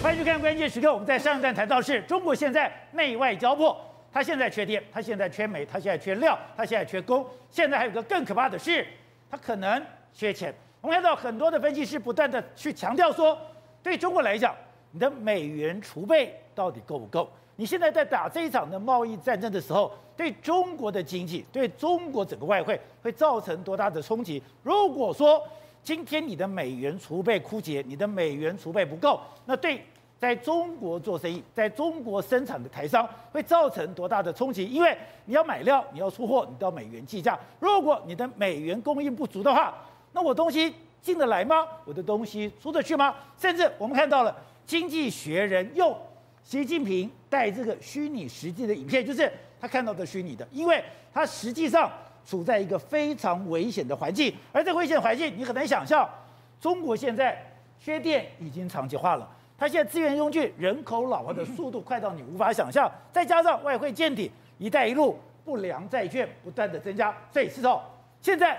欢迎收看关键时刻。我们在上一段谈到是中国现在内外交迫，它现在缺电，它现在缺煤，它现在缺料，它现在缺工。现在还有个更可怕的是，它可能缺钱。我们看到很多的分析师不断的去强调说，对中国来讲，你的美元储备到底够不够？你现在在打这一场的贸易战争的时候，对中国的经济，对中国整个外汇会造成多大的冲击？如果说今天你的美元储备枯竭，你的美元储备不够，那对在中国做生意、在中国生产的台商会造成多大的冲击？因为你要买料，你要出货，你都要美元计价。如果你的美元供应不足的话，那我东西进得来吗？我的东西出得去吗？甚至我们看到了《经济学人》用。习近平带这个虚拟实际的影片，就是他看到的虚拟的，因为他实际上处在一个非常危险的环境，而这个危险环境你很难想象。中国现在缺电已经长期化了，它现在资源用尽，人口老化的速度快到你无法想象，再加上外汇见底，一带一路不良债券不断的增加，所以是说，现在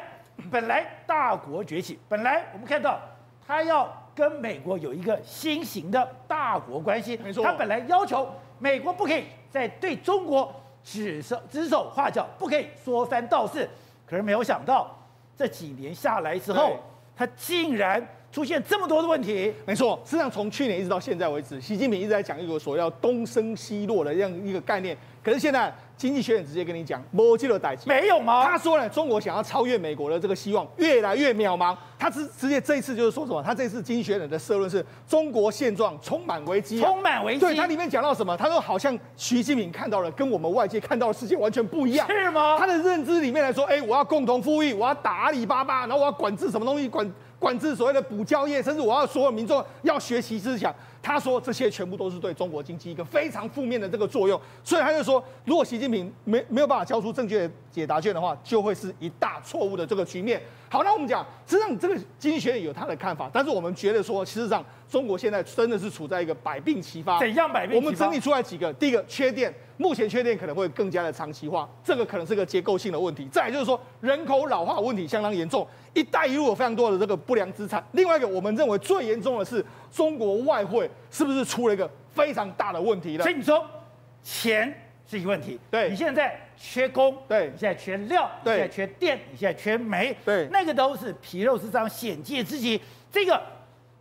本来大国崛起，本来我们看到他要。跟美国有一个新型的大国关系，没错。他本来要求美国不可以再对中国指手指手画脚，不可以说三道四。可是没有想到这几年下来之后，他竟然出现这么多的问题。没错，实际上从去年一直到现在为止，习近平一直在讲一个所谓东升西落的这样一个概念。可是现在。经济学人直接跟你讲，没这个代志，没有吗？他说呢，中国想要超越美国的这个希望越来越渺茫。他直直接这一次就是说什么？他这次经济学人的社论是中国现状充满危机，充满危机。对，他里面讲到什么？他说好像习近平看到了跟我们外界看到的世界完全不一样，是吗？他的认知里面来说，哎，我要共同富裕，我要打阿里巴巴，然后我要管制什么东西，管管制所谓的补教业，甚至我要所有民众要学习思想。他说这些全部都是对中国经济一个非常负面的这个作用，所以他就说，如果习近平没没有办法交出正确的解答卷的话，就会是一大错误的这个局面。好，那我们讲，实际上这个经济学人有他的看法，但是我们觉得说，事实上中国现在真的是处在一个百病齐发。怎样百病？我们整理出来几个，第一个缺电，目前缺电可能会更加的长期化，这个可能是个结构性的问题。再来就是说，人口老化问题相当严重，一带一路有非常多的这个不良资产。另外一个，我们认为最严重的是中国外汇是不是出了一个非常大的问题了？所以你说钱是一个问题，对，你现在缺工，对，你现在缺料，对，你现在缺电，你现在缺煤，对，那个都是皮肉之伤，险界之极。这个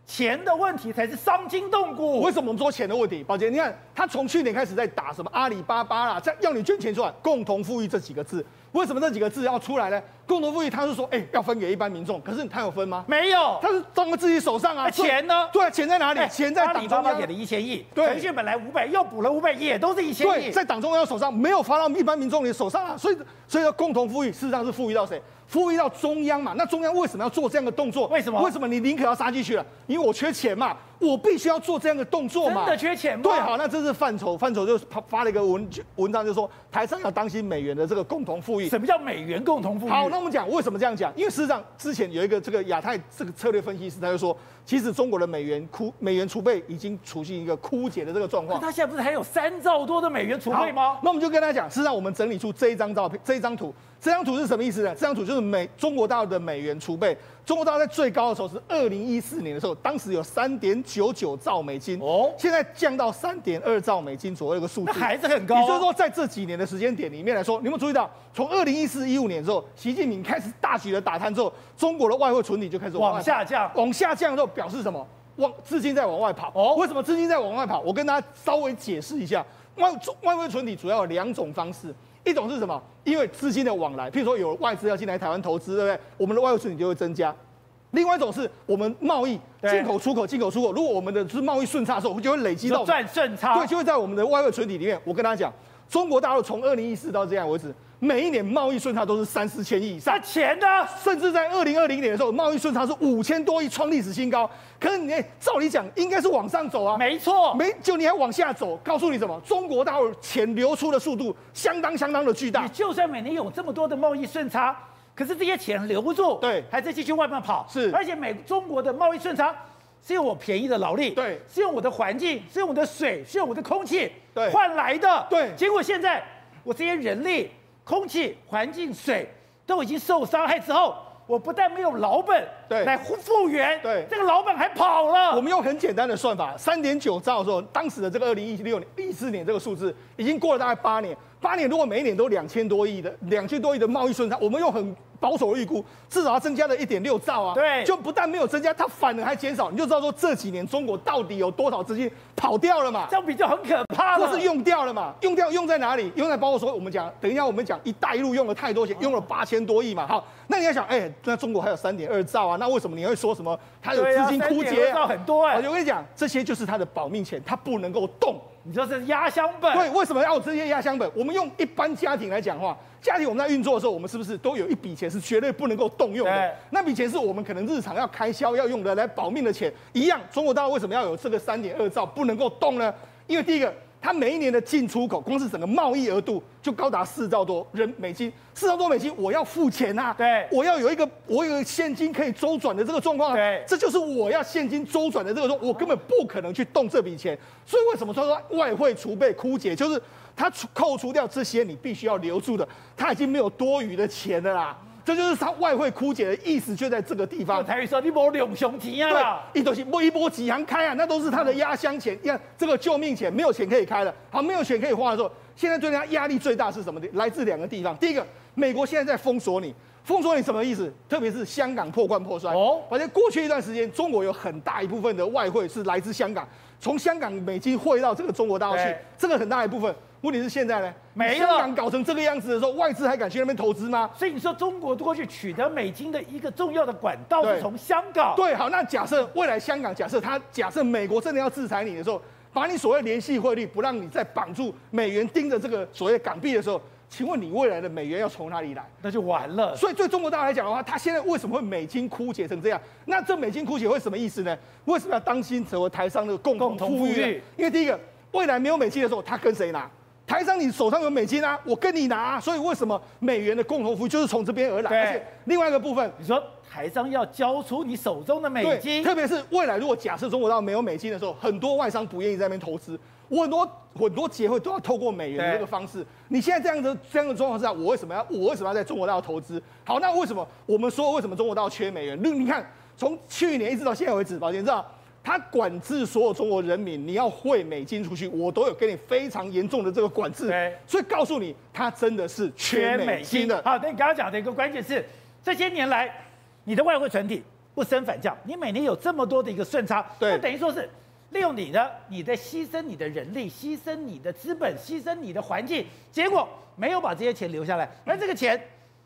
钱的问题才是伤筋动骨。为什么我们说钱的问题？宝杰，你看他从去年开始在打什么阿里巴巴啦，在要你捐钱出来，共同富裕这几个字。为什么这几个字要出来呢？共同富裕，他是说，哎、欸，要分给一般民众，可是他有分吗？没有，他是放在自己手上啊。钱呢？对，钱在哪里？欸、钱在党中央。给了一千亿，对，腾讯本来五百，又补了五百亿，也都是一千亿。对，在党中央手上，没有发到一般民众的手上啊。所以，所以说共同富裕，事实上是富裕到谁？富裕到中央嘛？那中央为什么要做这样的动作？为什么？为什么你宁可要杀进去了？因为我缺钱嘛，我必须要做这样的动作嘛。真的缺钱吗？对，好，那这是范畴，范畴就发发了一个文文章，就说台商要当心美元的这个共同富裕。什么叫美元共同富裕？好，那我们讲为什么这样讲？因为事实上之前有一个这个亚太这个策略分析师，他就说，其实中国的美元枯美元储备已经处于一个枯竭的这个状况。那他现在不是还有三兆多的美元储备吗？那我们就跟他讲，事实上我们整理出这一张照片，这一张图。这张图是什么意思呢？这张图就是美中国大陆的美元储备。中国大陆在最高的时候是二零一四年的时候，当时有三点九九兆美金哦，现在降到三点二兆美金左右一个数字，那还是很高啊。也就是说，在这几年的时间点里面来说，你有没有注意到，从二零一四一五年之后，习近平开始大举的打探之后，中国的外汇存底就开始往，往下降，往下降之后表示什么？往资金在往外跑哦。为什么资金在往外跑？我跟大家稍微解释一下，外外汇存底主要有两种方式。一种是什么？因为资金的往来，譬如说有外资要进来台湾投资，对不对？我们的外汇存底就会增加。另外一种是我们贸易进口出口进口出口，如果我们的是贸易顺差的时候，我们就会累积到赚顺差，对，就会在我们的外汇存底里面。我跟大家讲，中国大陆从二零一四到这样为止。每一年贸易顺差都是三四千亿以上，那钱呢？甚至在二零二零年的时候，贸易顺差是五千多亿，创历史新高。可是你照理讲，应该是往上走啊。没错，没就你还往下走，告诉你什么？中国大陆钱流出的速度相当相当的巨大。你就算每年有这么多的贸易顺差，可是这些钱留不住，对，还在继续外面跑。是，而且美中国的贸易顺差是用我便宜的劳力，对，是用我的环境，是用我的水，是用我的空气，对，换来的。对，结果现在我这些人力。空气、环境、水都已经受伤害之后，我不但没有老本，对来复原，对这个老本还跑了。我们用很简单的算法，三点九兆的时候，当时的这个二零一六年、一四年这个数字已经过了大概八年，八年如果每一年都两千多亿的两千多亿的贸易顺差，我们用很保守的预估，至少要增加了一点六兆啊。对，就不但没有增加，它反而还减少，你就知道说这几年中国到底有多少资金跑掉了嘛？这样比较很可怕了。或是用掉了嘛？用掉用在哪里？用在包括说我们讲，等一下我们讲“一带一路”用了太多钱，用了八千多亿嘛。好，那你要想，哎、欸，那中国还有三点二兆啊，那为什么你会说什么它有资金枯竭？啊、很多哎、欸。我跟你讲，这些就是它的保命钱，它不能够动。你说这是压箱本？对，为什么要这些压箱本？我们用一般家庭来讲的话，家庭我们在运作的时候，我们是不是都有一笔钱是绝对不能够动用的？那笔钱是我们可能日常要开销要用的，来保命的钱。一样，中国大陆为什么要有这个三点二兆不能够动呢？因为第一个。它每一年的进出口，光是整个贸易额度就高达四兆多人美金，四兆多美金，我要付钱呐、啊，对，我要有一个我有现金可以周转的这个状况，对，这就是我要现金周转的这个状况，我根本不可能去动这笔钱，所以为什么说说外汇储备枯竭，就是它扣除掉这些你必须要留住的，它已经没有多余的钱了啦。这就是它外汇枯竭的意思，就在这个地方。台语说你没两熊钱啊，对，一都是摸一波几行开啊，那都是他的压箱钱，你看这个救命钱，没有钱可以开了。好，没有钱可以花的时候，现在对他压力最大是什么？来自两个地方。第一个，美国现在在封锁你，封锁你什么意思？特别是香港破罐破摔。哦，而且过去一段时间，中国有很大一部分的外汇是来自香港，从香港美金汇到这个中国大陆去，这个很大一部分。问题是现在呢？没香港搞成这个样子的时候，外资还敢去那边投资吗？所以你说中国过去取得美金的一个重要的管道是从香港。对，好，那假设未来香港，假设他假设美国真的要制裁你的时候，把你所谓联系汇率不让你再绑住美元盯着这个所谓港币的时候，请问你未来的美元要从哪里来？那就完了。所以对中国大陆来讲的话，它现在为什么会美金枯竭成这样？那这美金枯竭会什么意思呢？为什么要当心成为台商的共同富裕？因为第一个，未来没有美金的时候，他跟谁拿？台商，你手上有美金啊，我跟你拿，啊，所以为什么美元的共同富裕就是从这边而来？而且另外一个部分，你说台商要交出你手中的美金，特别是未来如果假设中国到没有美金的时候，很多外商不愿意在那边投资，我很多很多协会都要透过美元的这个方式。你现在这样的这样的状况之下，我为什么要我为什么要在中国大陆投资？好，那为什么我们说为什么中国大陆缺美元？你你看从去年一直到现在为止，宝杰知道。他管制所有中国人民，你要汇美金出去，我都有给你非常严重的这个管制。所以告诉你，他真的是缺美金的。好，那你刚刚讲的一个关键是，这些年来你的外汇存底不升反降，你每年有这么多的一个顺差，对，那等于说是利用你的，你在牺牲你的人力，牺牲你的资本，牺牲你的环境，结果没有把这些钱留下来，那这个钱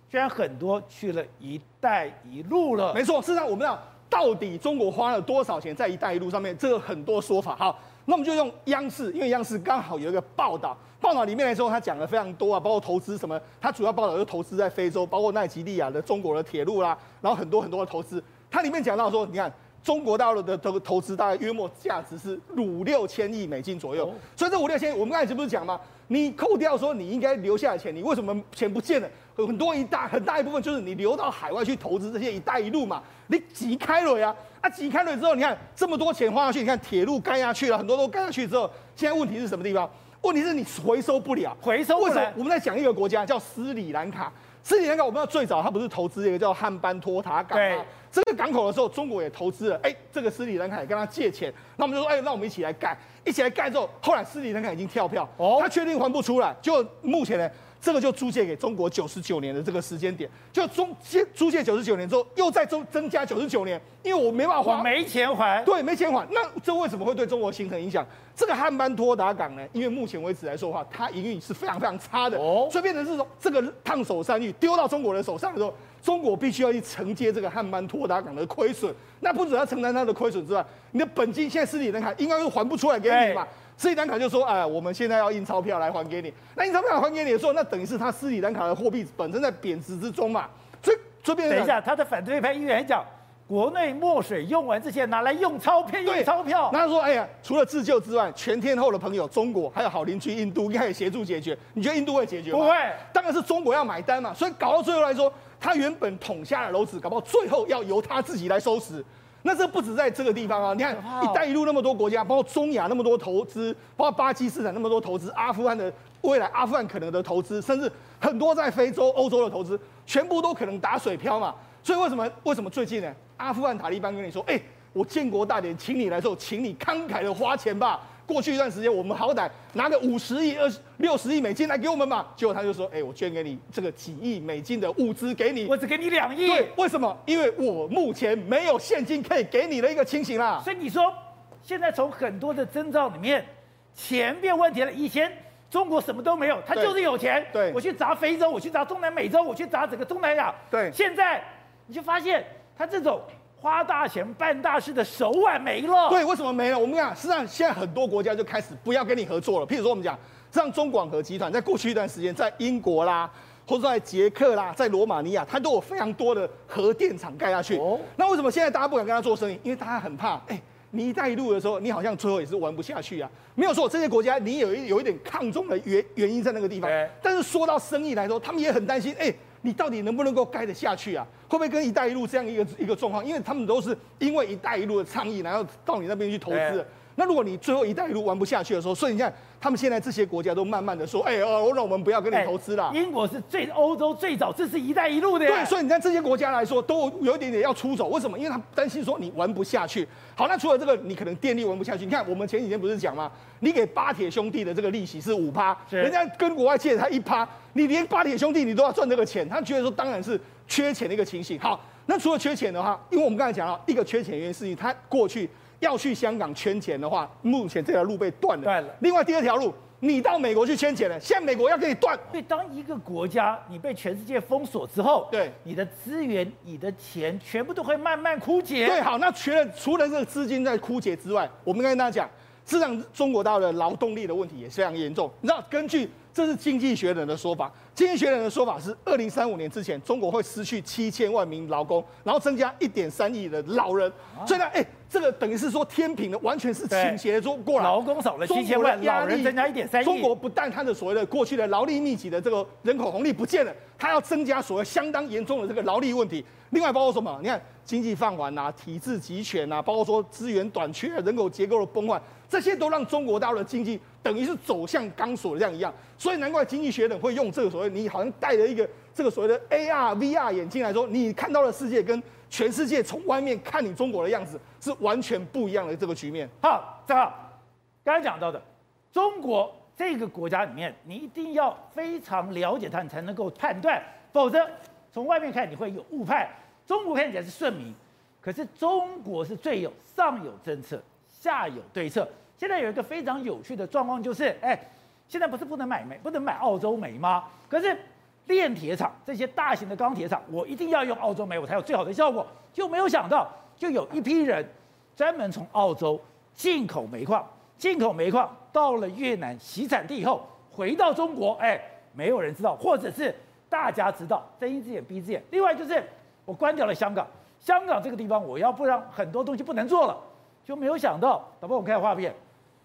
居然很多去了一带一路了。没错，事实上我们要。到底中国花了多少钱在“一带一路”上面？这个很多说法。好，那我们就用央视，因为央视刚好有一个报道，报道里面来说，他讲了非常多啊，包括投资什么。他主要报道就投资在非洲，包括奈及利亚的中国的铁路啦，然后很多很多的投资。它里面讲到说，你看中国大陆的这个投资大概约莫价值是五六千亿美金左右。所以这五六千亿，我们刚才不是讲吗？你扣掉说你应该留下的钱，你为什么钱不见了？有很多一大很大一部分就是你流到海外去投资这些“一带一路”嘛，你挤开了呀，啊挤开了之后，你看这么多钱花下去，你看铁路干下去了，很多都干下去之后，现在问题是什么地方？问题是你回收不了，回收不了。为什么？我们在讲一个国家叫斯里兰卡，斯里兰卡我们要最早它不是投资一个叫汉班托塔港吗？对这个港口的时候，中国也投资了，哎，这个斯里兰卡也跟他借钱，那我们就说，哎，那我们一起来盖，一起来盖之后，后来斯里兰卡已经跳票，哦，他确定还不出来，就目前呢。这个就租借给中国九十九年的这个时间点，就中借租借九十九年之后，又再增增加九十九年，因为我没办法还，我没钱还，对，没钱还。那这为什么会对中国形成影响？这个汉班托达港呢？因为目前为止来说的话，它营运是非常非常差的，哦，所以变成是说这个烫手山芋丢到中国人手上的时候，中国必须要去承接这个汉班托达港的亏损。那不止要承担它的亏损之外，你的本金现在斯里兰卡应该是还不出来给你嘛？斯里兰卡就说：“哎，我们现在要印钞票来还给你。那印钞票还给你的时候，那等于是他斯里兰卡的货币本身在贬值之中嘛。所以，这边等一下，他的反对派议员讲，国内墨水用完之前拿来用钞票，用钞票。那他说：哎呀，除了自救之外，全天候的朋友中国还有好邻居印度应该可以协助解决。你觉得印度会解决吗？不会，当然是中国要买单嘛。所以搞到最后来说，他原本捅下的篓子，搞不好最后要由他自己来收拾。”那这不止在这个地方啊！你看，一带一路那么多国家，包括中亚那么多投资，包括巴基斯坦那么多投资，阿富汗的未来，阿富汗可能的投资，甚至很多在非洲、欧洲的投资，全部都可能打水漂嘛。所以为什么为什么最近呢？阿富汗塔利班跟你说，哎，我建国大典请你来时候，请你慷慨的花钱吧。过去一段时间，我们好歹拿个五十亿、二十六十亿美金来给我们嘛，结果他就说，哎，我捐给你这个几亿美金的物资给你，我只给你两亿。对，为什么？因为我目前没有现金可以给你的一个情形啦。所以你说，现在从很多的征兆里面，钱变问题了。以前中国什么都没有，他就是有钱。对，我去砸非洲，我去砸中南美洲，我去砸整个东南亚。对，现在你就发现他这种。花大钱办大事的手腕没了。对，为什么没了？我们讲，实际上现在很多国家就开始不要跟你合作了。譬如说，我们讲，像中广核集团，在过去一段时间，在英国啦，或者在捷克啦，在罗马尼亚，它都有非常多的核电厂盖下去。哦。那为什么现在大家不敢跟他做生意？因为大家很怕，哎，你一带一路的时候，你好像最后也是玩不下去啊。没有错，这些国家你有一有一点抗中的原原因在那个地方。但是说到生意来说，他们也很担心，哎。你到底能不能够盖得下去啊？会不会跟“一带一路”这样一个一个状况？因为他们都是因为“一带一路”的倡议，然后到你那边去投资。那如果你最后“一带一路”玩不下去的时候，所以你看。他们现在这些国家都慢慢的说，哎、欸，哦，那我们不要跟你投资了。英国是最欧洲最早支持“一带一路”的。对，所以你看这些国家来说，都有一点点要出走。为什么？因为他担心说你玩不下去。好，那除了这个，你可能电力玩不下去。你看我们前几天不是讲吗？你给巴铁兄弟的这个利息是五趴，人家跟国外借他一趴，你连巴铁兄弟你都要赚这个钱，他觉得说当然是缺钱的一个情形。好，那除了缺钱的话，因为我们刚才讲到一个缺钱原因是因为他过去要去香港圈钱的话，目前这条路被断了。断了。另外第二条路。你到美国去圈钱了，现在美国要跟你断。所以当一个国家你被全世界封锁之后，对你的资源、你的钱全部都会慢慢枯竭。对，好，那除了除了这个资金在枯竭之外，我们跟大家讲，事实上中国大陆的劳动力的问题也是非常严重。你知道，根据这是经济学人的说法。经济学人的说法是，二零三五年之前，中国会失去七千万名劳工，然后增加一点三亿的老人。所以呢，哎，这个等于是说天平的完全是倾斜说过来，劳工少了七千万，老人增加一点三亿。中国不但它的所谓的过去的劳力密集的这个人口红利不见了，它要增加所谓相当严重的这个劳力问题。另外包括什么？你看经济放缓啊，体制集权啊，包括说资源短缺、人口结构的崩坏，这些都让中国大陆的经济等于是走向钢索这样一样。所以难怪经济学人会用这个所谓你好像戴了一个这个所谓的 AR、VR 眼镜来说，你看到的世界跟全世界从外面看你中国的样子是完全不一样的这个局面。好，正好刚才讲到的中国这个国家里面，你一定要非常了解它，你才能够判断，否则从外面看你会有误判。中国看起来是顺民，可是中国是最有上有政策，下有对策。现在有一个非常有趣的状况，就是哎。现在不是不能买煤，不能买澳洲煤吗？可是炼铁厂这些大型的钢铁厂，我一定要用澳洲煤，我才有最好的效果。就没有想到，就有一批人专门从澳洲进口煤矿，进口煤矿到了越南洗产地以后，回到中国，哎，没有人知道，或者是大家知道，睁一只眼闭一只眼。另外就是我关掉了香港，香港这个地方我要不让很多东西不能做了，就没有想到，导播我们看画面，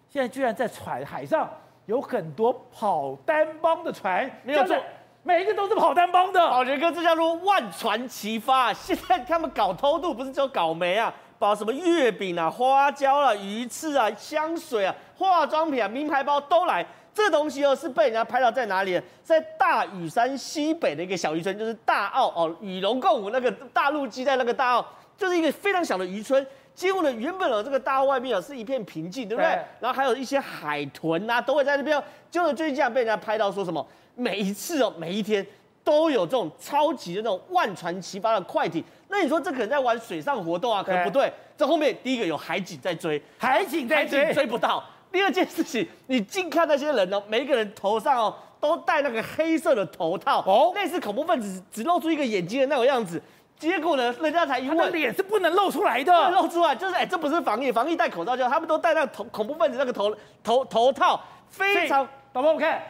现在居然在船海上。有很多跑单帮的船，没有错，每一个都是跑单帮的。宝杰哥，这叫做万船齐发。现在他们搞偷渡，不是只有搞煤啊，把什么月饼啊、花椒啊、鱼翅啊、香水啊、化妆品啊、名牌包都来。这东西哦，是被人家拍到在哪里？在大屿山西北的一个小渔村，就是大澳哦，与龙共舞那个大陆基在那个大澳，就是一个非常小的渔村。几乎呢，原本的这个大澳外面啊是一片平静，对不对？对，然后还有一些海豚啊，都会在那边。结果最近这样被人家拍到，说什么每一次哦，每一天都有这种超级的那种万船齐发的快艇。那你说这可能在玩水上活动啊？可能不对，这后面第一个有海警在追，海警在追，追不到。第二件事情，你近看那些人哦，每一个人头上哦都戴那个黑色的头套，哦，类似恐怖分子只露出一个眼睛的那种样子。结果呢，人家才一问，脸是不能露出来的，露出来就是哎，这不是防疫，防疫戴口罩就，他们都戴那个头恐怖分子那个头头头套，非常。宝宝，我看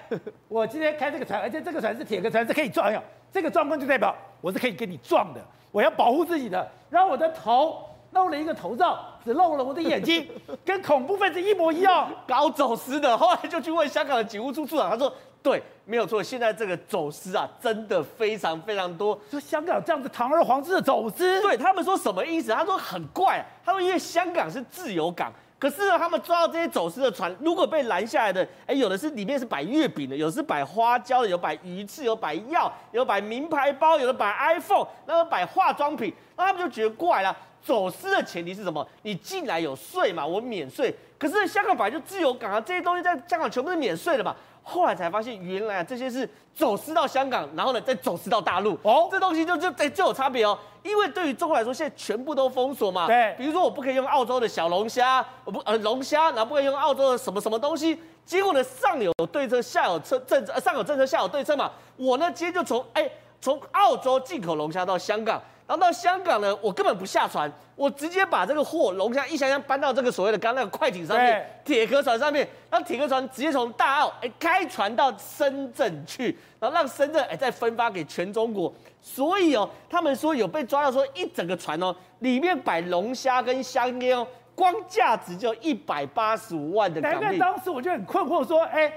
我今天开这个船，而且这个船是铁壳船，是可以撞的。这个状况就代表我是可以跟你撞的，我要保护自己的。然后我的头露了一个头罩，只露了我的眼睛，跟恐怖分子一模一样，搞走私的。后来就去问香港的警务处处长，他说。对，没有错。现在这个走私啊，真的非常非常多。说香港这样子堂而皇之的走私，对他们说什么意思？他说很怪啊。他说因为香港是自由港，可是呢，他们抓到这些走私的船，如果被拦下来的，哎，有的是里面是摆月饼的，有的是摆花椒的，有摆鱼翅，有摆药，有摆名牌包，有的摆 iPhone，然后摆化妆品，那他们就觉得怪了。走私的前提是什么？你进来有税嘛，我免税。可是香港本来就自由港啊，这些东西在香港全部是免税的嘛。后来才发现，原来啊这些是走私到香港，然后呢再走私到大陆。哦，这东西就就哎就有差别哦。因为对于中国来说，现在全部都封锁嘛。对。比如说我不可以用澳洲的小龙虾，我不呃龙虾，然后不可以用澳洲的什么什么东西。结果呢上有对策，下有策政策，上有政策，下有对策嘛。我呢今天就从哎从澳洲进口龙虾到香港。然后到香港呢，我根本不下船，我直接把这个货龙虾一箱箱搬到这个所谓的刚刚那个快艇上面，铁壳船上面，然后铁壳船直接从大澳哎开船到深圳去，然后让深圳哎再分发给全中国。所以哦，他们说有被抓到说一整个船哦，里面摆龙虾跟香烟哦，光价值就一百八十五万的港币。当时我就很困惑说，哎，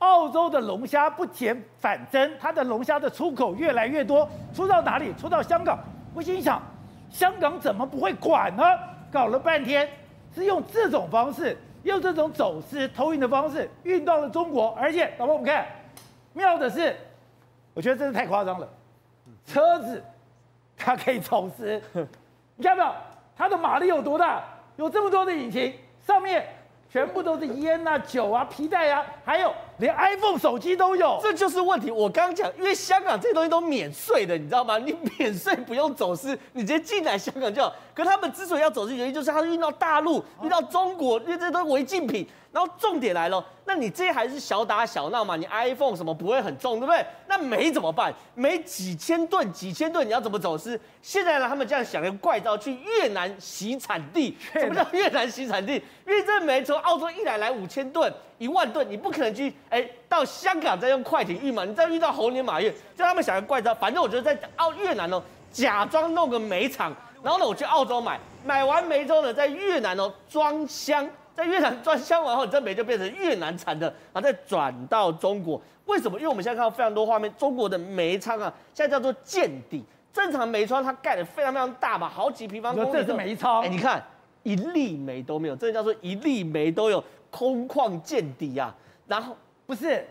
澳洲的龙虾不减反增，它的龙虾的出口越来越多，出到哪里？出到香港。我心想，香港怎么不会管呢？搞了半天是用这种方式，用这种走私偷运的方式运到了中国，而且老婆，我们看，妙的是，我觉得真是太夸张了，车子它可以走私，你看到没有？它的马力有多大？有这么多的引擎，上面。全部都是烟啊、酒啊、皮带啊，还有连 iPhone 手机都有，这就是问题。我刚刚讲，因为香港这些东西都免税的，你知道吗？你免税不用走私，你直接进来香港就好。可他们之所以要走私，原因就是他运到大陆、运到中国，因为这些都是违禁品。然后重点来了，那你这些还是小打小闹嘛？你 iPhone 什么不会很重，对不对？那煤怎么办？煤几千吨、几千吨，你要怎么走私？现在呢，他们这样想一个怪招，去越南洗产地。什么叫越南洗产地？因为这煤从澳洲一来来五千吨、一万吨，你不可能去哎到香港再用快艇运嘛？你再遇到猴年马月，叫他们想一个怪招。反正我觉得在澳越南哦，假装弄个煤厂，然后呢我去澳洲买，买完煤之后呢，在越南哦装箱。在越南装箱完后，你这煤就变成越南产的，然后再转到中国。为什么？因为我们现在看到非常多画面，中国的煤仓啊，现在叫做见底。正常煤仓它盖的非常非常大嘛，好几平方公里。这是煤仓。哎，你看一粒煤都没有，这叫做一粒煤都有，空旷见底啊。然后不是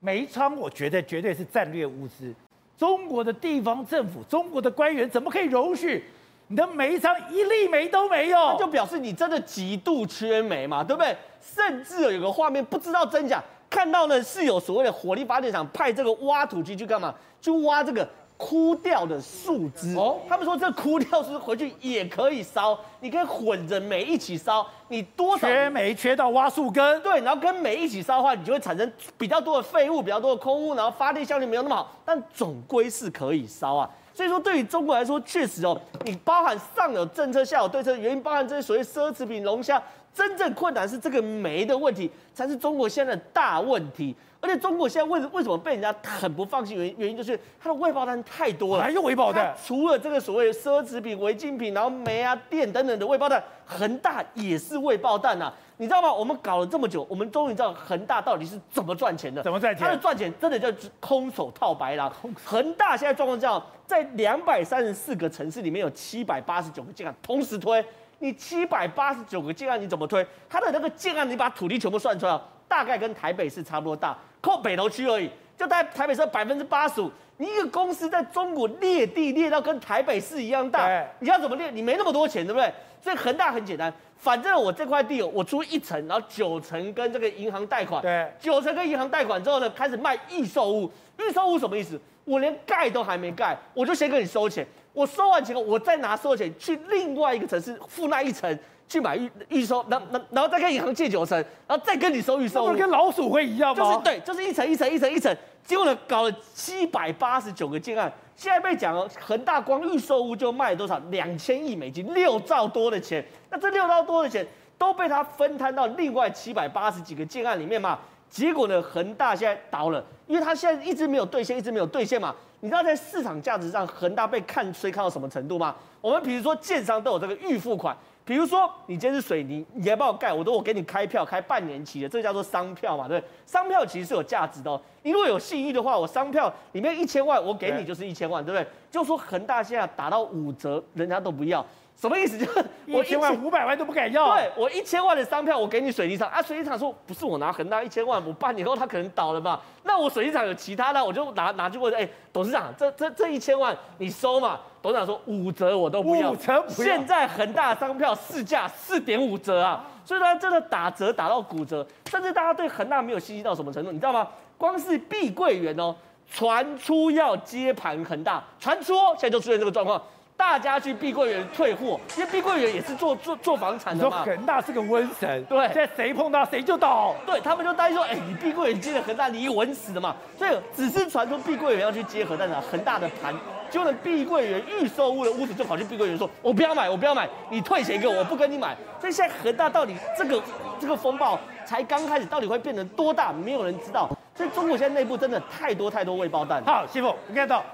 煤仓，我觉得绝对是战略物资。中国的地方政府，中国的官员怎么可以容许？你的煤仓一粒煤都没有，那就表示你真的极度缺煤嘛，对不对？甚至有个画面不知道真假，看到呢是有所谓的火力发电厂派这个挖土机去干嘛？去挖这个枯掉的树枝。哦，他们说这枯掉树枝回去也可以烧，你可以混着煤一起烧。你多少缺煤缺到挖树根？对，然后跟煤一起烧的话，你就会产生比较多的废物，比较多的空污，然后发电效率没有那么好，但总归是可以烧啊。所以说，对于中国来说，确实哦，你包含上有政策，下有对策，原因包含这些所谓奢侈品龙虾，真正困难是这个煤的问题，才是中国现在的大问题。而且中国现在为为什么被人家很不放心？原因原因就是它的未爆弹太多了，还有未爆弹，除了这个所谓的奢侈品、违禁品，然后煤啊、电等等的未爆弹，恒大也是未爆弹呐。你知道吗？我们搞了这么久，我们终于知道恒大到底是怎么赚钱的。怎么赚钱？他的赚钱真的叫空手套白狼。恒大现在状况这样，在两百三十四个城市里面有七百八十九个建案同时推，你七百八十九个建案你怎么推？它的那个建案，你把土地全部算出来，大概跟台北市差不多大。扣北投区而已，就在台北市百分之八十五。你一个公司在中国裂地裂到跟台北市一样大，你要怎么裂？你没那么多钱，对不对？所以恒大很简单，反正我这块地我出一层，然后九成跟这个银行贷款，对，九成跟银行贷款之后呢，开始卖预售屋。预售屋什么意思？我连盖都还没盖，我就先跟你收钱。我收完钱后，我再拿收钱去另外一个城市付那一层。去买预预收，然然然后再跟银行借九成，然后再跟你收预收，不是跟老鼠会一样吗？就是对，就是一层一层一层一层，结果呢搞了七百八十九个建案，现在被讲了，恒大光预售屋就卖了多少？两千亿美金，六兆多的钱。那这六兆多的钱都被他分摊到另外七百八十几个建案里面嘛？结果呢，恒大现在倒了，因为他现在一直没有兑现，一直没有兑现嘛。你知道在市场价值上，恒大被看衰看到什么程度吗？我们比如说建商都有这个预付款。比如说，你今天是水泥，你来帮我盖，我都我给你开票，开半年期的，这个叫做商票嘛，对不对？商票其实是有价值的哦。你如果有信誉的话，我商票里面一千万，我给你就是一千万，对不对？就说恒大现在打到五折，人家都不要，什么意思？就是 我一千万、五百万都不敢要。对，我一千万的商票，我给你水泥厂啊，水泥厂说不是我拿恒大一千万，我半年后他可能倒了嘛。那我水泥厂有其他的，我就拿拿去问，哎、欸，董事长，这这这一千万你收嘛？董事长说五折我都不要。五折不要。现在恒大商票市价四点五折啊，所以他真的打折打到骨折，甚至大家对恒大没有信心到什么程度，你知道吗？光是碧桂园哦，传出要接盘恒大，传出哦，现在就出现这个状况。大家去碧桂园退货，因为碧桂园也是做做做房产的嘛。恒大是个瘟神，对，现在谁碰到谁就倒。对，他们就担心说，哎、欸，你碧桂园接了恒大，你一稳死的嘛。所以只是传出碧桂园要去接恒大的恒大的盘，结果碧桂园预售屋的屋主就跑去碧桂园说，我不要买，我不要买，你退钱给我，我不跟你买。所以现在恒大到底这个这个风暴才刚开始，到底会变成多大，没有人知道。所以中国现在内部真的太多太多未爆弹。好，师傅，你看到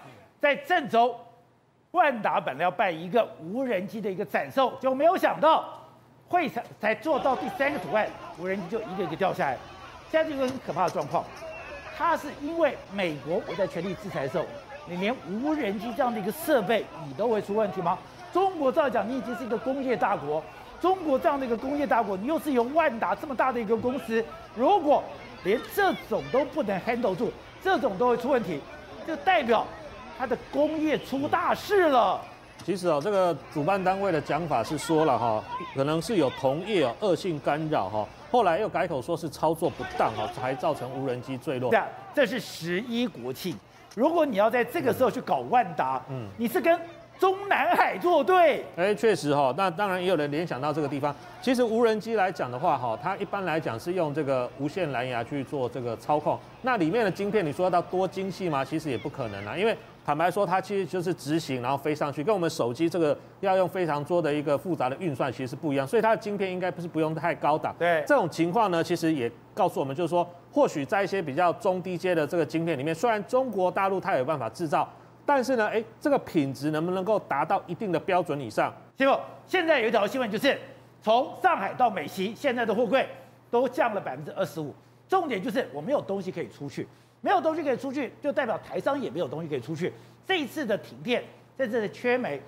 在郑州。万达本来要办一个无人机的一个展售，就没有想到会才才做到第三个图案，无人机就一个一个掉下来。现在这个很可怕的状况，它是因为美国我在全力制裁的时候，你连无人机这样的一个设备你都会出问题吗？中国照讲你已经是一个工业大国，中国这样的一个工业大国，你又是由万达这么大的一个公司，如果连这种都不能 handle 住，这种都会出问题，就代表。他的工业出大事了。其实哦，这个主办单位的讲法是说了哈，可能是有同业哦恶性干扰哈，后来又改口说是操作不当哈，才造成无人机坠落。这这是十一国庆，如果你要在这个时候去搞万达，嗯，你是跟中南海作对。哎，确实哈，那当然也有人联想到这个地方。其实无人机来讲的话哈，它一般来讲是用这个无线蓝牙去做这个操控，那里面的晶片你说到多精细吗？其实也不可能啊，因为。坦白说，它其实就是执行，然后飞上去，跟我们手机这个要用非常多的一个复杂的运算，其实是不一样。所以它的晶片应该不是不用太高档。对，这种情况呢，其实也告诉我们，就是说，或许在一些比较中低阶的这个晶片里面，虽然中国大陆它有办法制造，但是呢，哎，这个品质能不能够达到一定的标准以上？师傅，现在有一条新闻就是，从上海到美西，现在的货柜都降了百分之二十五。重点就是我没有东西可以出去。没有东西可以出去，就代表台商也没有东西可以出去。这一次的停电，在这里缺煤，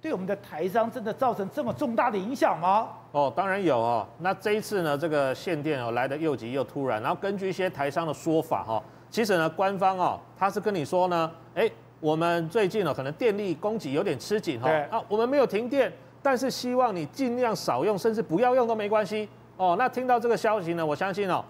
对我们的台商真的造成这么重大的影响吗？哦，当然有哦。那这一次呢，这个限电哦来得又急又突然。然后根据一些台商的说法哈，其实呢，官方哦他是跟你说呢，哎，我们最近哦可能电力供给有点吃紧哈。啊，我们没有停电，但是希望你尽量少用，甚至不要用都没关系。哦，那听到这个消息呢，我相信哦，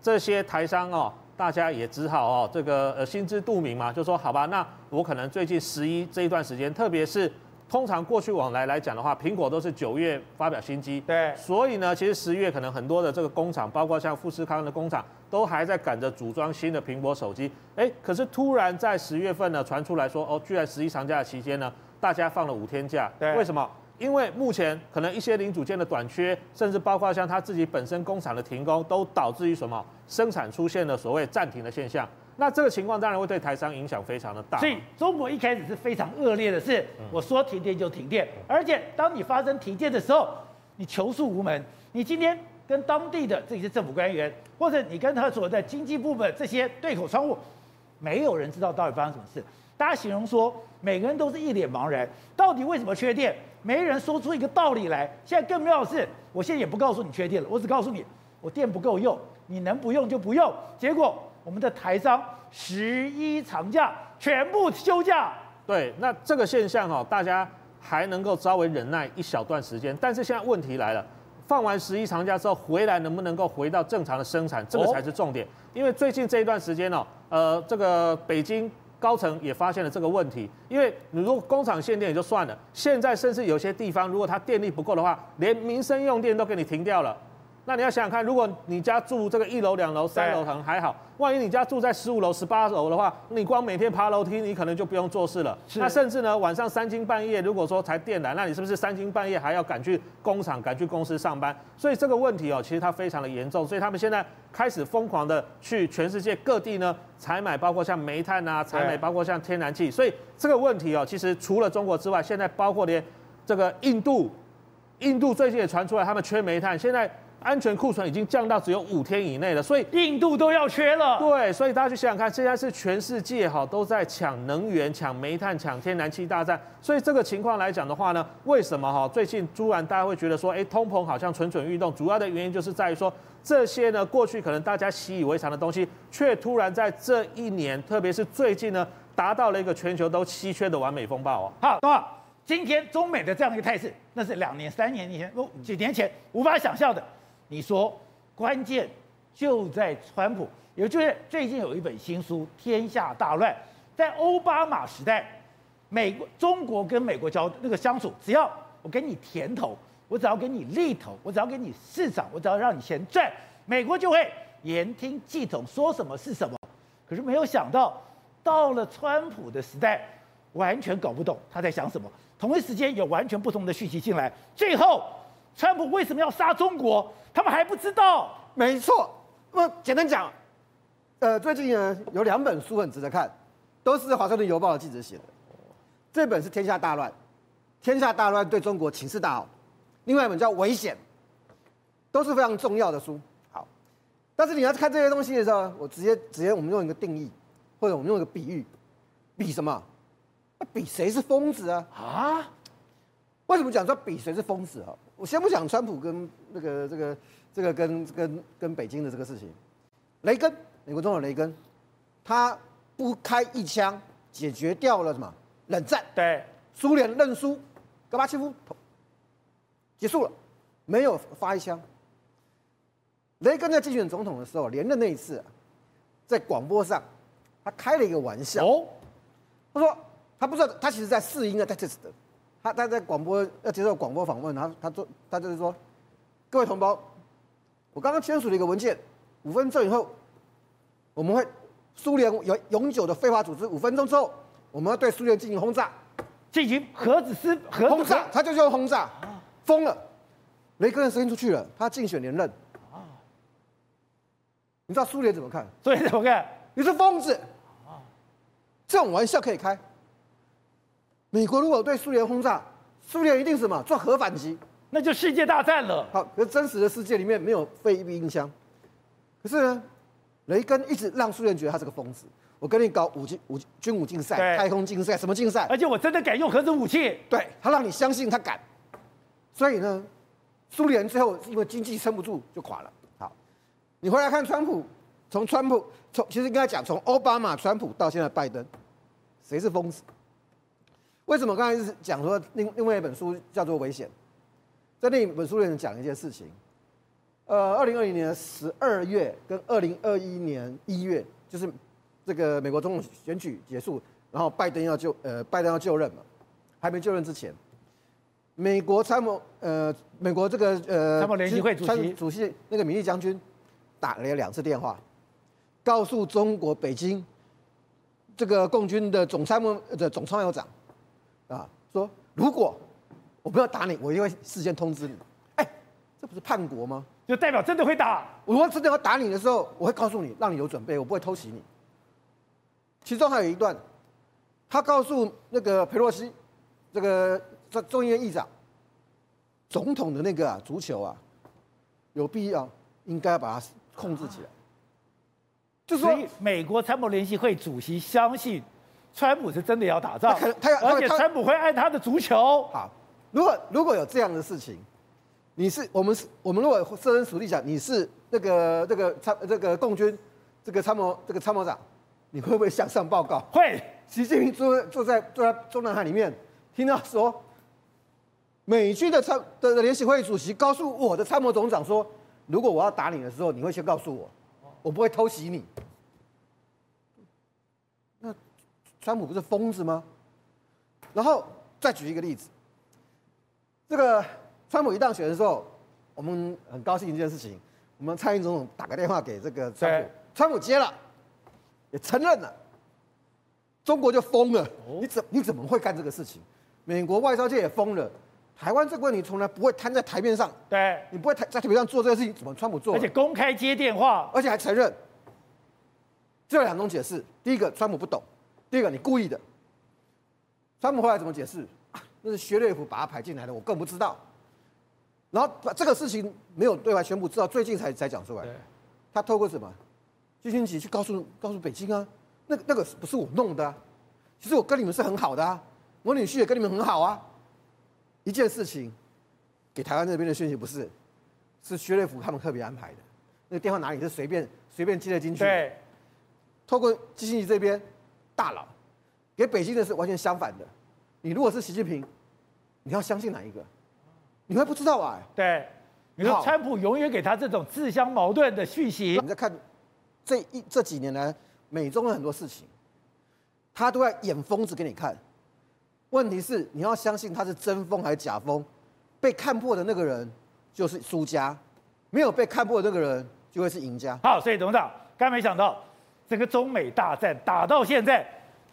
这些台商哦。大家也只好哦，这个呃心知肚明嘛，就说好吧，那我可能最近十一这一段时间，特别是通常过去往来来讲的话，苹果都是九月发表新机，对，所以呢，其实十月可能很多的这个工厂，包括像富士康的工厂，都还在赶着组装新的苹果手机。哎，可是突然在十月份呢，传出来说，哦，居然十一长假的期间呢，大家放了五天假，对，为什么？因为目前可能一些零组件的短缺，甚至包括像他自己本身工厂的停工，都导致于什么生产出现了所谓暂停的现象。那这个情况当然会对台商影响非常的大。所以中国一开始是非常恶劣的是，我说停电就停电，而且当你发生停电的时候，你求诉无门。你今天跟当地的这些政府官员，或者你跟他所在经济部门这些对口窗户，没有人知道到底发生什么事。大家形容说，每个人都是一脸茫然，到底为什么缺电？没人说出一个道理来。现在更妙的是，我现在也不告诉你缺电了，我只告诉你，我电不够用，你能不用就不用。结果我们的台商十一长假全部休假。对，那这个现象哦，大家还能够稍微忍耐一小段时间。但是现在问题来了，放完十一长假之后回来，能不能够回到正常的生产，这个才是重点。因为最近这一段时间哦，呃，这个北京。高层也发现了这个问题，因为你如果工厂限电也就算了，现在甚至有些地方，如果它电力不够的话，连民生用电都给你停掉了。那你要想想看，如果你家住这个一楼、两楼、三楼可能还好，万一你家住在十五楼、十八楼的话，你光每天爬楼梯，你可能就不用做事了。那甚至呢，晚上三更半夜，如果说才电来，那你是不是三更半夜还要赶去工厂、赶去公司上班？所以这个问题哦，其实它非常的严重。所以他们现在开始疯狂的去全世界各地呢采买，包括像煤炭啊，采买包括像天然气。所以这个问题哦，其实除了中国之外，现在包括连这个印度，印度最近也传出来他们缺煤炭，现在。安全库存已经降到只有五天以内了，所以印度都要缺了。对，所以大家去想想看，现在是全世界哈都在抢能源、抢煤炭、抢天然气大战。所以这个情况来讲的话呢，为什么哈最近突然大家会觉得说，哎，通膨好像蠢蠢欲动？主要的原因就是在于说，这些呢过去可能大家习以为常的东西，却突然在这一年，特别是最近呢，达到了一个全球都稀缺的完美风暴哦。好，那今天中美的这样一个态势，那是两年、三年以前、几年前无法想象的。你说关键就在川普，也就是最近有一本新书《天下大乱》。在奥巴马时代，美国、中国跟美国交那个相处，只要我给你甜头，我只要给你利头，我只要给你市场，我只要让你钱赚，美国就会言听计从，说什么是什么。可是没有想到，到了川普的时代，完全搞不懂他在想什么。同一时间有完全不同的讯息进来，最后川普为什么要杀中国？他们还不知道，没错。那么简单讲，呃，最近呢有两本书很值得看，都是《华盛顿邮报》的记者写的。这本是《天下大乱》，《天下大乱》对中国情势大好。另外一本叫《危险》，都是非常重要的书。好，但是你要看这些东西的时候，我直接直接我们用一个定义，或者我们用一个比喻，比什么？比谁是疯子啊？啊？为什么讲说比谁是疯子啊？我先不讲川普跟那个这个这个跟跟跟北京的这个事情，雷根，美国总统雷根，他不开一枪解决掉了什么冷战？对，苏联认输，戈巴契夫结束了，没有发一枪。雷根在竞选总统的时候连任那一次，在广播上他开了一个玩笑，哦，他说他不知道他其实在试音啊，在这的。他他在广播要接受广播访问，他他说他就是说，各位同胞，我刚刚签署了一个文件，五分钟以后，我们会苏联有永久的非法组织，五分钟之后，我们要对苏联进行轰炸，进行核子试核轰炸，他就叫轰炸，疯了，雷根的声音出去了，他竞选连任，你知道苏联怎么看？苏联怎么看？你是疯子，这种玩笑可以开。美国如果对苏联轰炸，苏联一定什么做核反击，那就世界大战了。好，可是真实的世界里面没有废一兵一枪。可是呢，雷根一直让苏联觉得他是个疯子。我跟你搞武军武军武竞赛、太空竞赛，什么竞赛？而且我真的敢用核子武器。对，他让你相信他敢。所以呢，苏联最后因为经济撑不住就垮了。好，你回来看川普，从川普从其实应该讲从奥巴马、川普到现在拜登，谁是疯子？为什么刚才是讲说另另外一本书叫做《危险》？在另一本书里面讲一件事情。呃，二零二零年十二月跟二零二一年一月，就是这个美国总统选举结束，然后拜登要就呃拜登要就任嘛，还没就任之前，美国参谋呃美国这个呃参谋联席会主席主席那个米利将军打了两次电话，告诉中国北京这个共军的总参谋的总参谋长。啊，说如果我不要打你，我一定会事先通知你。哎，这不是叛国吗？就代表真的会打。我如果真的要打你的时候，我会告诉你，让你有准备，我不会偷袭你。其中还有一段，他告诉那个佩洛西，这个这众议院议长，总统的那个啊足球啊，有必要应该要把它控制起来。就是说，美国参谋联席会主席相信。川普是真的要打仗，他他而且川普会爱他的足球。好，如果如果有这样的事情，你是我们是我们如果设身处地想，你是那个这个参这个共军这个参谋这个参谋长，你会不会向上报告？会。习近平坐坐在坐在中南海里面，听到说美军的参的联席会议主席告诉我的参谋总长说，如果我要打你的时候，你会先告诉我，我不会偷袭你。川普不是疯子吗？然后再举一个例子，这个川普一当选的时候，我们很高兴一件事情，我们蔡英文总统打个电话给这个川普，川普接了，也承认了，中国就疯了。你怎你怎么会干这个事情？美国外交界也疯了，台湾这个问题从来不会摊在台面上，对，你不会台在台面上做这个事情，怎么川普做？而且公开接电话，而且还承认，这有两种解释，第一个川普不懂。第一个，你故意的。川普后来怎么解释？那是薛瑞福把他排进来的，我更不知道。然后把这个事情没有对外宣布，直到最近才才讲出来。他透过什么？基辛格去告诉告诉北京啊，那个那个不是我弄的啊，其实我跟你们是很好的啊，我女婿也跟你们很好啊。一件事情，给台湾那边的讯息不是，是薛瑞福他们特别安排的。那个电话哪里是随便随便接得进去？对，透过基辛格这边大佬给北京的是完全相反的。你如果是习近平，你要相信哪一个？你会不知道啊？对，你说川普永远给他这种自相矛盾的讯息。你在看这一这几年来美中的很多事情，他都在演疯子给你看。问题是你要相信他是真疯还是假疯？被看破的那个人就是输家，没有被看破的那个人就会是赢家。好，所以董事长刚没想到，这个中美大战打到现在，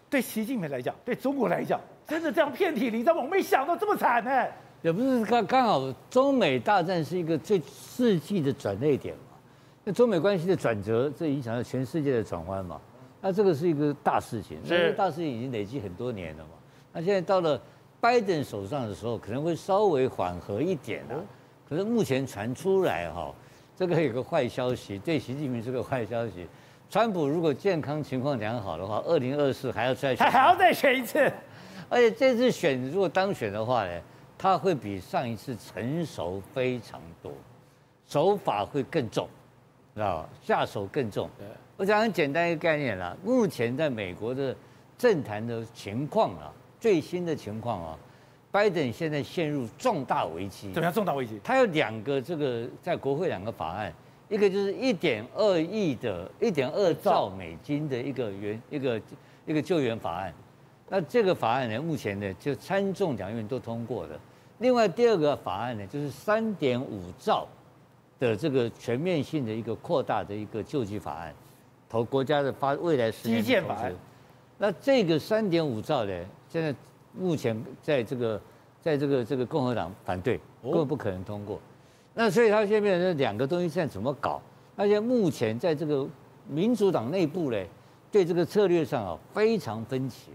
对习近平来讲，对中国来讲，真的这样遍体鳞伤，我没想到这么惨呢。也不是刚刚好，中美大战是一个最世纪的转捩点嘛。那中美关系的转折，这影响到全世界的转弯嘛。那这个是一个大事情，这个大事情已经累积很多年了嘛。那现在到了拜登手上的时候，可能会稍微缓和一点啊。可是目前传出来哈，这个有个坏消息，对习近平是个坏消息。川普如果健康情况良好的话，二零二四还要再选，还要再选一次。而且这次选如果当选的话呢？他会比上一次成熟非常多，手法会更重，知道吧？下手更重。我讲很简单一个概念啦。目前在美国的政坛的情况啊，最新的情况啊，拜登现在陷入重大危机。怎么样重大危机？他有两个这个在国会两个法案，一个就是一点二亿的一点二兆美金的一个援一个一个救援法案。那这个法案呢，目前呢就参众两院都通过了。另外第二个法案呢，就是三点五兆的这个全面性的一个扩大的一个救济法案，投国家的发未来十年建法案。那这个三点五兆呢，现在目前在这个在这个这个共和党反对，根本不可能通过。那所以他现在变成两个东西现在怎么搞？而且目前在这个民主党内部呢，对这个策略上啊非常分歧。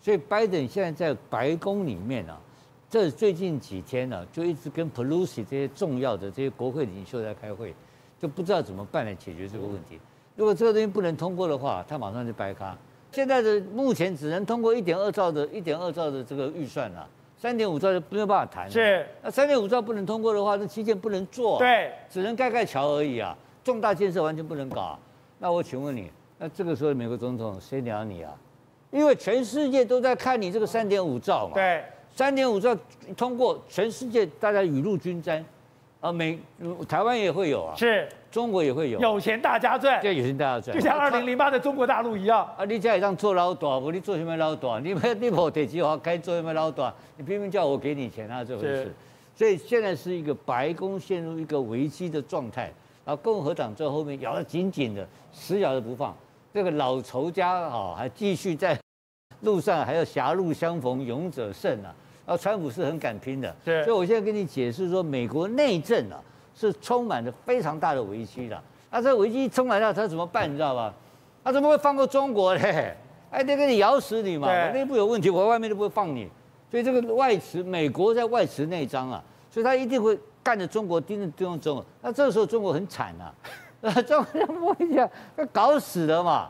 所以拜登现在在白宫里面啊。这最近几天呢、啊，就一直跟 Pelosi 这些重要的这些国会领袖在开会，就不知道怎么办来解决这个问题。如果这个东西不能通过的话，他马上就掰咖。现在的目前只能通过一点二兆的一点二兆的这个预算了，三点五兆就没有办法谈。是，那三点五兆不能通过的话，那基建不能做，对，只能盖盖桥而已啊，重大建设完全不能搞。那我请问你，那这个时候美国总统谁鸟你啊？因为全世界都在看你这个三点五兆嘛。对。三点五兆通过，全世界大家雨露均沾，啊，美台湾也会有啊，是，中国也会有，有钱大家赚，对，有钱大家赚，就像二零零八的中国大陆一样。啊，你家里让做老大，我，你做什么老大？你没你没地计划该做什么老大？你偏偏叫我给你钱啊，这回事。所以现在是一个白宫陷入一个危机的状态，然后共和党在后面咬得紧紧的，死咬着不放。这个老仇家啊，还继续在路上，还要狭路相逢勇者胜啊。然后，川普是很敢拼的，对，所以我现在跟你解释说，美国内政啊是充满着非常大的危机的。那这危机充满了，他怎么办？你知道吧？他怎么会放过中国嘞？哎，那个你咬死你嘛！我内部有问题，我外面都不会放你。所以这个外持，美国在外持内张啊，所以他一定会干着中国，盯着盯着中国。那这个时候中国很惨啊，啊，中国摸一下，要搞死了嘛。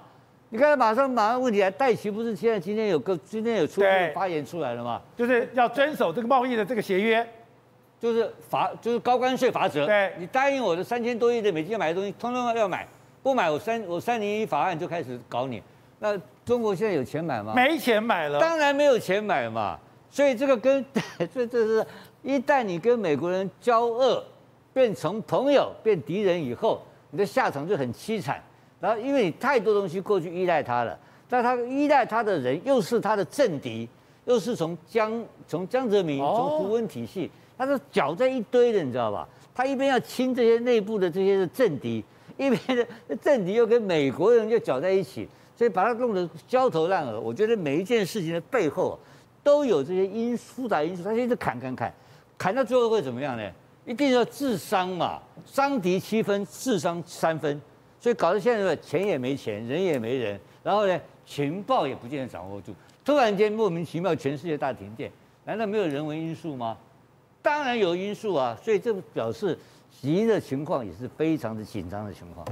你看，马上马上问题来，戴奇不是现在今天有个今天有出发言出来了吗？就是要遵守这个贸易的这个协约，就是罚就是高关税罚则。对，你答应我的三千多亿的美金买的东西，通通要买，不买我三我三零一法案就开始搞你。那中国现在有钱买吗？没钱买了，当然没有钱买嘛。所以这个跟 所以这是一旦你跟美国人交恶，变成朋友变敌人以后，你的下场就很凄惨。然后，因为你太多东西过去依赖他了，但他依赖他的人又是他的政敌，又是从江从江泽民从胡温体系，他是搅在一堆的，你知道吧？他一边要清这些内部的这些政敌，一边的政敌又跟美国人又搅在一起，所以把他弄得焦头烂额。我觉得每一件事情的背后都有这些因复杂因素，他一直砍砍砍，砍到最后会怎么样呢？一定要智商嘛，伤敌七分，智商三分。所以搞得现在钱也没钱，人也没人，然后呢，情报也不见得掌握住。突然间莫名其妙，全世界大停电，难道没有人为因素吗？当然有因素啊，所以这表示习的情况也是非常的紧张的情况。